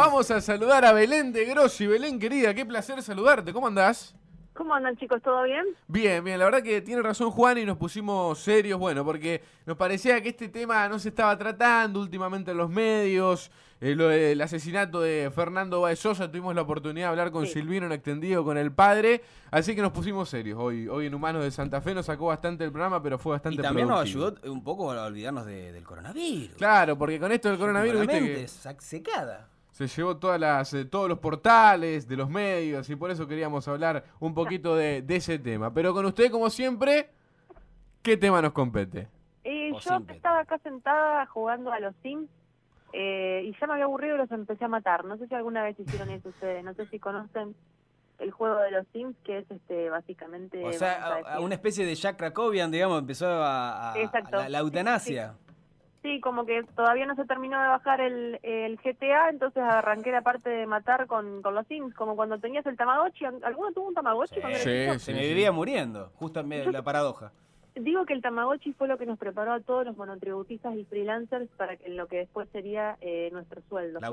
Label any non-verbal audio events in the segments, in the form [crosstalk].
Vamos a saludar a Belén de Grossi. Belén, querida, qué placer saludarte. ¿Cómo andás? ¿Cómo andan chicos? ¿Todo bien? Bien, bien, la verdad que tiene razón Juan y nos pusimos serios, bueno, porque nos parecía que este tema no se estaba tratando últimamente en los medios, eh, lo del asesinato de Fernando Baez Sosa, tuvimos la oportunidad de hablar con Silvino en extendido con el padre, así que nos pusimos serios. Hoy, hoy en Humanos de Santa Fe nos sacó bastante el programa, pero fue bastante Y también nos ayudó un poco a olvidarnos de- del coronavirus. Claro, porque con esto del coronavirus, viste que. Se llevó todas las, eh, todos los portales de los medios y por eso queríamos hablar un poquito de, de ese tema. Pero con usted, como siempre, ¿qué tema nos compete? Y O yo simple. estaba acá sentada jugando a los Sims eh, y ya me había aburrido y los empecé a matar. No sé si alguna vez hicieron eso ustedes, no sé si conocen el juego de los Sims, que es este básicamente... O sea, vamos a a, decir- a una especie de Jack Krakowian, digamos, empezó a, a- Exacto. a la, la eutanasia. Sí, como que todavía no se terminó de bajar el, el GTA, entonces arranqué la parte de matar con, con los Sims, como cuando tenías el Tamagotchi. ¿Alguno tuvo un Tamagotchi cuando Sí, sí. Se me vivía muriendo, justamente la paradoja. Digo que el Tamagotchi fue lo que nos preparó a todos los monotributistas y freelancers para que lo que después sería eh, nuestro sueldo. La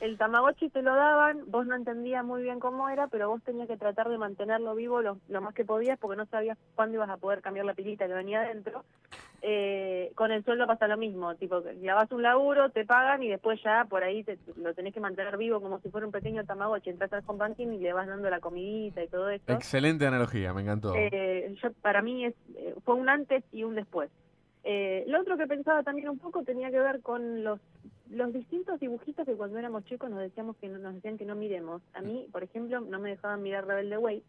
el Tamagotchi te lo daban, vos no entendías muy bien cómo era, pero vos tenías que tratar de mantenerlo vivo lo, lo más que podías porque no sabías cuándo ibas a poder cambiar la pilita que venía adentro. Eh, con el sueldo pasa lo mismo, tipo, que clavas un laburo, te pagan y después ya por ahí te, lo tenés que mantener vivo como si fuera un pequeño Tamagotchi. Entras al home banking y le vas dando la comidita y todo eso. Excelente analogía, me encantó. Eh, yo, para mí es, eh, fue un antes y un después. Eh, lo otro que pensaba también un poco tenía que ver con los los distintos dibujitos que cuando éramos chicos nos decíamos que no, nos decían que no miremos. A mí, por ejemplo, no me dejaban mirar Rebelde Way.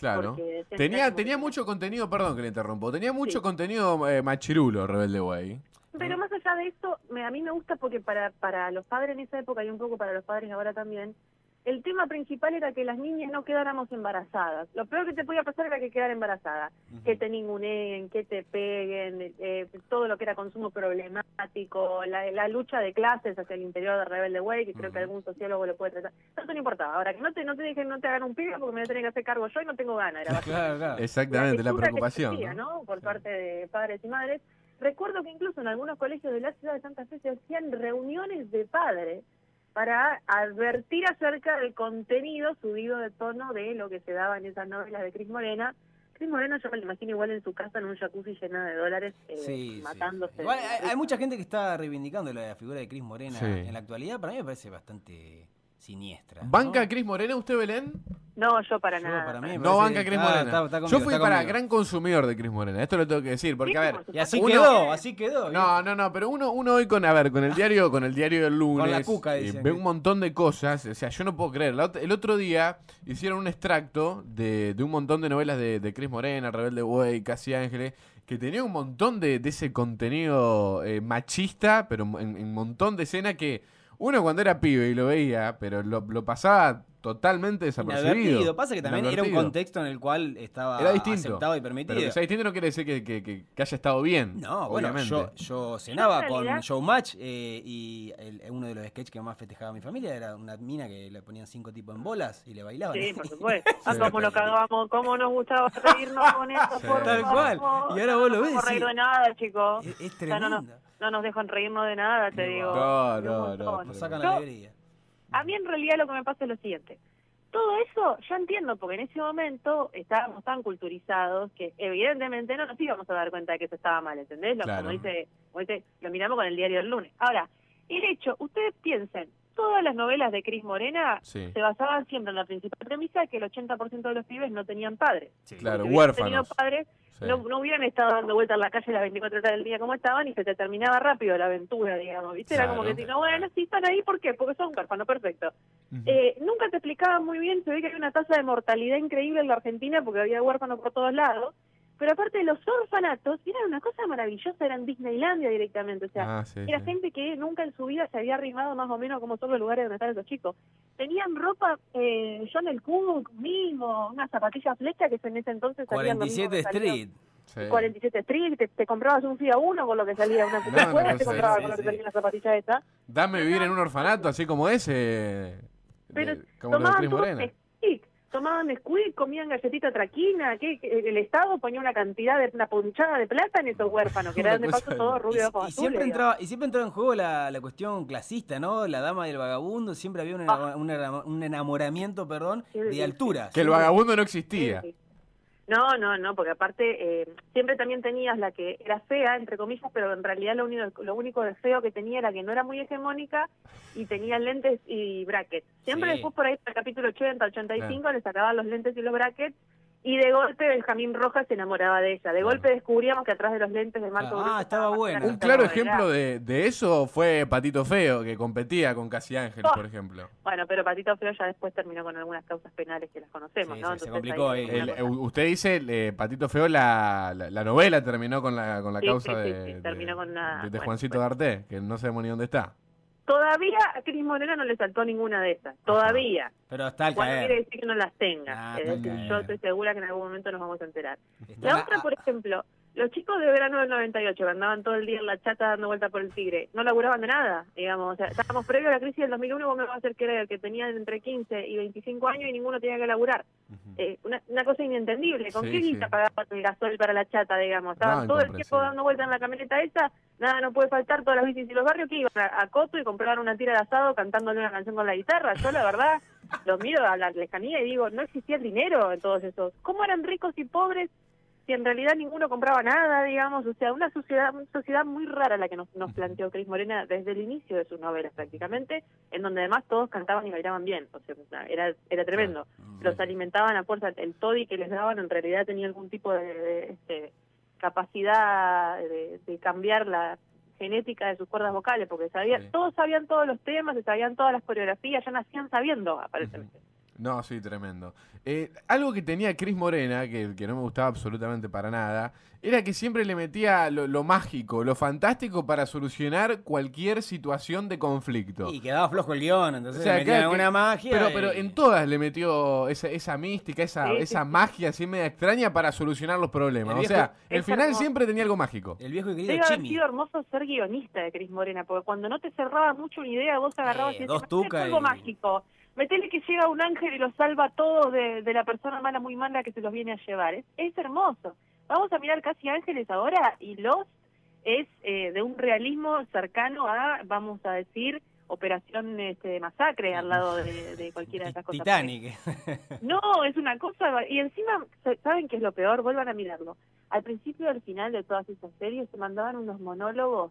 Claro. Tenía, tenía mucho contenido, perdón que le interrumpo, tenía mucho Sí. contenido eh, machirulo, Rebelde Way. Pero más allá de esto, me, a mí me gusta porque para, para los padres en esa época y un poco para los padres ahora también, el tema principal era que las niñas no quedáramos embarazadas. Lo peor que te podía pasar era que quedar embarazada. Que te ninguneen, que te peguen, eh, todo lo que era consumo problemático, la, la lucha de clases hacia el interior de Rebelde Way, que creo que algún sociólogo lo puede tratar. Eso no importaba. Ahora, que no te, no te dejen, no te hagan un pibe porque me voy a tener que hacer cargo yo y no tengo ganas. Era [laughs] Claro, claro. Exactamente, la que preocupación. existía, ¿no? ¿no? Por parte de padres y madres. Recuerdo que incluso en algunos colegios de la ciudad de Santa Fe se hacían reuniones de padres para advertir acerca del contenido subido de tono de lo que se daba en esas novelas de Cris Morena. Cris Morena yo me lo imagino igual en su casa en un jacuzzi llena de dólares eh, Sí, sí. matándose. Igual hay, hay mucha gente que está reivindicando la figura de Cris Morena Sí. en la actualidad. Para mí me parece bastante siniestra. ¿no? ¿Banca Cris Morena usted, Belén? No, yo para Yo, nada. para mí No banca Cris Ah, Morena. está- está Yo fui para gran consumidor de Cris Morena, esto lo tengo que decir, porque a ver, Y así. Uno- quedó, así quedó. No, no, no, pero uno, uno hoy con, a ver, con el diario, con el diario del lunes, Con la cuca, eh, ve un montón de cosas, o sea, yo no puedo creer. La el otro día hicieron un extracto de, de un montón de novelas de, de Cris Morena, Rebelde Way, Casi Ángeles, que tenía un montón de, de ese contenido eh, machista, pero en un montón de escenas que uno cuando era pibe y lo veía, pero lo, lo pasaba totalmente desapercibido. Pasa que también era un contexto en el cual estaba Era distinto. aceptado y permitido. Pero que sea distinto no quiere decir que, que- que- que haya estado bien. No, bueno, obviamente. yo, yo cenaba en con Showmatch eh, y el- uno de los sketches que más festejaba mi familia era una mina que le ponían cinco tipos en bolas y le bailaban. Sí, por [laughs] supuesto. Ah, Sí. cómo nos cagábamos, cómo nos gustaba reírnos con eso. Sí. por Tal cual. Y ahora vos lo No ves, podemos reír sí. de nada, chicos. Es, es O sea, no, tremendo. No nos dejan reírnos de nada, te No, digo. no, no, no, Nos sacan la alegría. A mí en realidad lo que me pasa es lo siguiente. Todo eso yo entiendo, porque en ese momento estábamos tan culturizados que evidentemente no nos íbamos a dar cuenta de que eso estaba mal, ¿entendés? Lo, Claro. como dice, como dice, lo miramos con el diario del lunes. Ahora, el hecho, ustedes piensen, todas las novelas de Cris Morena Sí. se basaban siempre en la principal premisa que el 80% de los pibes no tenían padres. Sí. Claro, Si huérfanos. padres, Sí. no, no hubieran estado dando vueltas en la calle las 24 horas del día como estaban y se te terminaba rápido la aventura, digamos, ¿viste? Era como que, digo, bueno, sí están ahí, ¿por qué? Porque son huérfanos, perfecto. Eh, nunca te explicaban muy bien, se ve que había una tasa de mortalidad increíble en la Argentina porque había huérfanos por todos lados, pero aparte los orfanatos eran una cosa maravillosa, eran Disneylandia directamente, o sea, Ah, sí, era sí. gente que nunca en su vida se había arrimado más o menos como son los lugares donde están esos chicos. Tenían ropa, eh, John el Cook mismo, unas zapatillas flecha que en ese entonces salían lo mismo 47 que salían- Street. Sí. 47 Street, te, te comprabas un FIA 1 con lo que salía una [laughs] No, no, te comprabas sí, con lo que sí. salía una zapatilla esa. Dame vivir en un orfanato así como ese. Pero de- como de tomaban Nesquik, comían galletita traquina, que el Estado ponía una cantidad de una punchada de plata en esos huérfanos, que eran [laughs] de paso todos y, rubios de ojos y azules, siempre digamos. entraba, y siempre entraba en juego la, la cuestión clasista, ¿no? La dama del vagabundo, siempre había un, enamo- un enamo- un enamoramiento, perdón, Sí, de sí. alturas. Que el vagabundo no existía. Sí, sí. No, no, no, porque aparte eh, siempre también tenías la que era fea, entre comillas, pero en realidad lo único, lo único de feo que tenía era que no era muy hegemónica y tenía lentes y brackets. Siempre Sí. después por ahí, para el capítulo 80, 85, le sacaban los lentes y los brackets y de golpe Benjamín Rojas se enamoraba de ella. De golpe descubríamos que atrás de los lentes de Marco Ah, estaba buena. grande Un claro la ejemplo de, de eso fue Patito Feo, que competía con Casi Ángel, Oh. por ejemplo. Bueno, pero Patito Feo ya después terminó con algunas causas penales que las conocemos, Sí, ¿no? sí, se Entonces complicó ahí. El- usted dice, eh, Patito Feo, la, la, la novela terminó con la, con la Sí, causa sí, sí, de, sí, terminó de- con una- de- de bueno, Juancito bueno. D'Arte, que no sabemos ni dónde está. Todavía a Cris Morena no le saltó ninguna de esas, todavía. Pero está al caer. quiere decir que no las tenga. Ah, Es decir, yo estoy segura que en algún momento nos vamos a enterar. Está la- otra, por ejemplo, los chicos de verano del 98 que andaban todo el día en la chata dando vuelta por el tigre, no laburaban de nada, digamos. O sea, estábamos previo a la crisis del 2001, vos me vas a hacer creer que tenían entre 15 y 25 años y ninguno tenía que laburar. Eh, una, una cosa inentendible. ¿Con Sí, qué sí. guita pagaban el gasol para la chata, digamos? Estaban No, todo el tiempo dando vueltas en la camioneta esa, nada no puede faltar, todas las bicis y los barrios que iban a, a Coto y compraban una tira de asado cantándole una canción con la guitarra. Yo, la verdad, los miro a la lejanía y digo, no existía el dinero en todos esos. ¿Cómo eran ricos y pobres si en realidad ninguno compraba nada, digamos? O sea, una sociedad, una sociedad muy rara la que nos, nos planteó Cris Morena desde el inicio de sus novelas prácticamente, en donde además todos cantaban y bailaban bien. O sea, era, era tremendo los alimentaban a fuerza. El toddy que les daban en realidad tenía algún tipo de, de, este, capacidad de, de cambiar la genética de sus cuerdas vocales, porque sabía, Sí. todos sabían todos los temas, sabían todas las coreografías, ya nacían sabiendo, aparentemente. No, sí, tremendo. Eh, algo que tenía Cris Morena, que, que no me gustaba absolutamente para nada, era que siempre le metía lo, lo mágico, lo fantástico para solucionar cualquier situación de conflicto. Y quedaba flojo el guion, entonces O sea, le metían claro que- alguna magia. Pero, y- pero en todas le metió esa, esa mística, esa, Sí, sí, esa magia así media extraña para solucionar los problemas. El o viejo- sea, el final hermoso. siempre tenía algo mágico. El viejo y querido Debe haber sido hermoso ser guionista de Cris Morena, porque cuando no te cerraba mucho una idea, vos agarrabas Eh, y decías, dos "Metele tucas algo y- mágico. Metele que llega un ángel y los salva a todos de, de la persona mala muy mala que se los viene a llevar. Es, es hermoso. Vamos a mirar casi ángeles ahora y los es eh, de un realismo cercano a, vamos a decir, Operación este, Masacre al lado de, de cualquiera de esas cosas. Titanic. No, es una cosa. Y encima, ¿saben qué es lo peor? Vuelvan a mirarlo. Al principio y al final de todas esas series se mandaban unos monólogos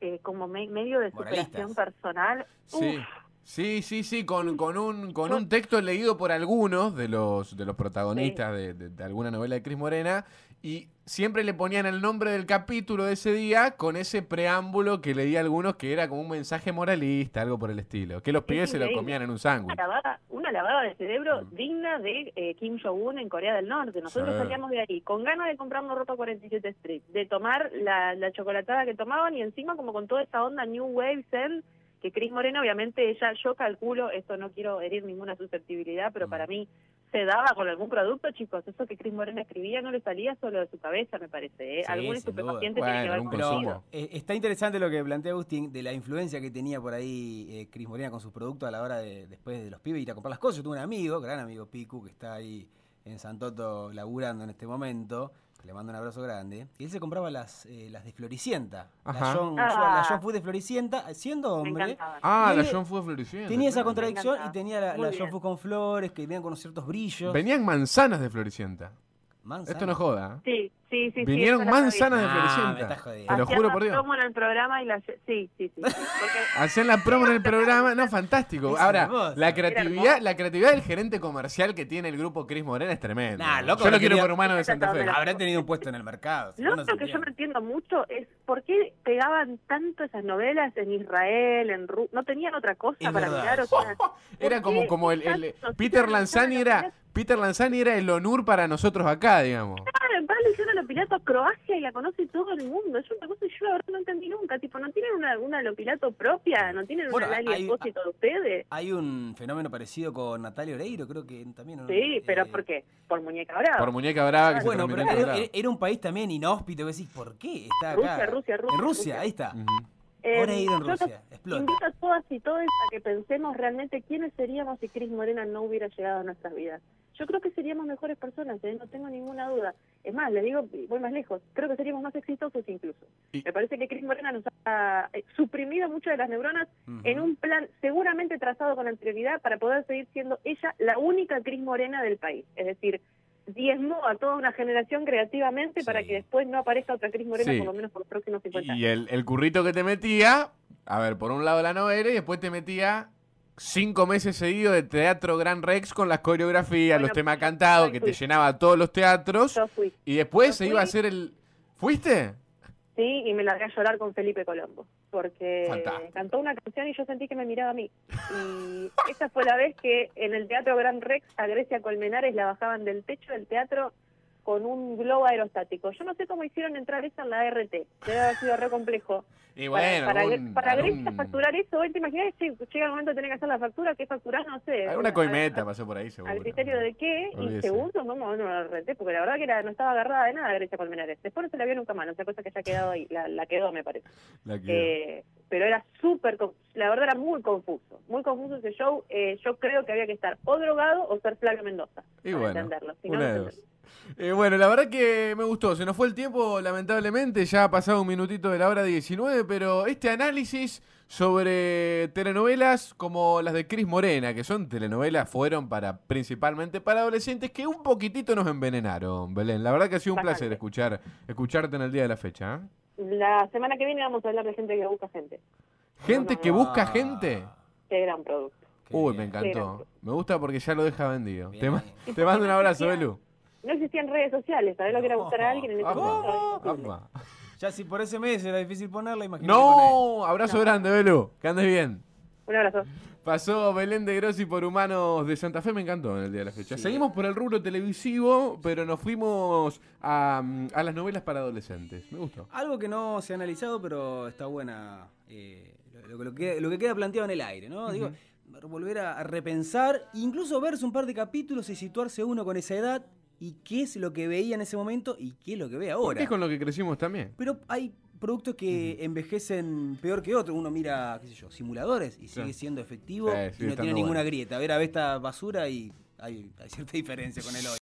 eh, como me- medio de Moralistas. superación personal. Sí. Uf, Sí, sí, sí, con, con, un, con un texto leído por algunos de los, de los protagonistas de, de- de alguna novela de Cris Morena y siempre le ponían el nombre del capítulo de ese día con ese preámbulo que leía algunos que era como un mensaje moralista, algo por el estilo, que los pibes se lo comían en un una sándwich. lavada, una lavada de cerebro Mm. digna de eh, Kim Jong-un en Corea del Norte. Nosotros Sí. salíamos de ahí con ganas de comprarnos ropa 47 Street, de tomar la, la chocolatada que tomaban y encima como con toda esa onda New Wave Zen que Cris Morena obviamente ella, yo calculo, esto no quiero herir ninguna susceptibilidad, pero Mm. para mí se daba con algún producto, chicos. Eso que Cris Morena escribía no le salía solo de su cabeza, me parece. ¿eh? Sí, Algún estupefaciente duda. tiene que Bueno, ver con eh, está interesante lo que plantea Agustín de la influencia que tenía por ahí eh, Cris Morena con sus productos a la hora de después de los pibes ir a comprar las cosas. Yo tuve un amigo, gran amigo Picu, que está ahí en Santoto laburando en este momento. Que Le mando un abrazo grande. Y él se compraba las, eh, las de Floricienta. La Ajá. John, Ah. la John Food de Floricienta, siendo hombre. Ah, la John Food Floricienta. Tenía esa contradicción y tenía la, la. John Food con flores que venían con ciertos brillos. Venían manzanas de Floricienta. Manzana. Esto no joda. ¿eh? Sí, sí, sí. sí, Vinieron sabía. manzanas de Ah, Floricienta. me jodiendo. Te lo juro por Dios. promo en el programa y la... Sí, sí, sí. sí. [laughs] Porque Hacían la promo en el programa, no, fantástico. Ahora, la creatividad, la creatividad del gerente comercial que tiene el grupo Cris Morena es tremenda. Nah, loco, Yo lo quiero por humano de Santa Fe. Habrá tenido un puesto en el mercado. Lo otro que yo no entiendo mucho es por qué pegaban tanto esas novelas en Israel, en Ru no tenían otra cosa Es para verdad. mirar, o sea, [laughs] Era ¿por como, como el? Peter Lanzani era Peter Lanzani era el honor para nosotros acá, digamos. Claro, en paz le hicieron los pilatos a Croacia y la conoce todo el mundo. Es una cosa que yo la verdad no entendí nunca. Tipo, ¿no tienen una, una Lopilato propia? ¿No tienen Bueno, una Lali Espósito de ustedes? Hay un fenómeno parecido con Natalia Oreiro, creo que también. ¿no? Sí, pero Eh, ¿por qué? Por Muñeca Brava. Por muñeca brava que se Bueno, pero era, era- un país también inhóspito. decís, ¿por qué está acá? Rusia, Rusia, Rusia, En Rusia, Rusia. ahí está. lados. Ujú. Eh, Ahora ir en Rusia, explota. invito a todas y todos a que pensemos realmente quiénes seríamos si Cris Morena no hubiera llegado a nuestras vidas. Yo creo que seríamos mejores personas, ¿eh? no tengo ninguna duda. Es más, le digo, voy más lejos, creo que seríamos más exitosos incluso. Y- Me parece que Cris Morena nos ha eh, suprimido muchas de las neuronas en un plan seguramente trazado con anterioridad para poder seguir siendo ella la única Cris Morena del país. Es decir, diezmó a toda una generación creativamente Sí. para que después no aparezca otra Cris Morena Sí. por lo menos por los próximos 50 años. Y el, el currito que te metía, a ver, por un lado la novela y después te metía cinco meses seguidos de Teatro Gran Rex con las coreografías, Bueno, los temas cantados, que te llenaba todos los teatros. Yo fui. Y después yo se iba a hacer el... ¿Fuiste? Sí, y me largué a llorar con Felipe Colombo, porque Fantástico. cantó una canción y yo sentí que me miraba a mí. Y esa fue la vez que en el Teatro Gran Rex a Grecia Colmenares la bajaban del techo del teatro con un globo aerostático. Yo no sé cómo hicieron entrar esa en la RT, debe haber sido re complejo. [laughs] Y Para- bueno, para, algún- para algún- Grecia facturar eso, ¿hoy ¿te imaginas? Llega el momento de tener que hacer la factura? ¿Qué facturás? No sé. alguna A- coimeta a- pasó por ahí, seguro. al criterio de qué, Olvídese. y segundo, vamos a una RT, porque la verdad que era, no estaba agarrada de nada Grecia Colmenares. Después no se la vio nunca más, no sé cosa que haya quedado ahí, la, la quedó me parece. [laughs] La que- Eh, pero era súper, la verdad era muy confuso, muy confuso ese show. Eh, yo creo que había que estar o drogado o ser Flavio Mendoza Y para bueno, entenderlo. Si no, Eh, bueno, la verdad que me gustó. Se nos fue el tiempo, lamentablemente. Ya ha pasado un minutito de la hora 19, pero este análisis sobre telenovelas como las de Cris Morena, que son telenovelas, fueron para principalmente para adolescentes que un poquitito nos envenenaron, Belén. La verdad que ha sido un Bastante. placer escuchar, escucharte en el día de la fecha. ¿eh? La semana que viene vamos a hablar de gente que busca gente. Gente no, que no. busca Ah, gente. Qué gran producto. qué Uy, bien. me encantó. Me gusta porque ya lo deja vendido. Te, te mando un abrazo, Belu. No existían redes sociales, ¿sabés lo que era buscar a alguien en ese momento? Ya si por ese mes era difícil ponerla, imagínate. No, abrazo No. grande, Belu. Que andes bien. Un abrazo. Pasó Belén de Grossi por Humanos de Santa Fe, me encantó en el día de la fecha. Sí. Seguimos por el rubro televisivo, pero nos fuimos a, a las novelas para adolescentes. Me gustó. Algo que no se ha analizado, pero está buena. eh, lo, lo que, lo que queda planteado en el aire, ¿no? Digo, volver a, a repensar, incluso verse un par de capítulos y situarse uno con esa edad y qué es lo que veía en ese momento y qué es lo que ve ahora. Porque es con lo que crecimos también. Pero hay productos que envejecen peor que otros. Uno mira, qué sé yo, simuladores y sigue Sí. siendo efectivo Sí, y no tiene ninguna bueno. grieta. A ver, a ver esta basura y hay, hay cierta [laughs] diferencia con el hoy.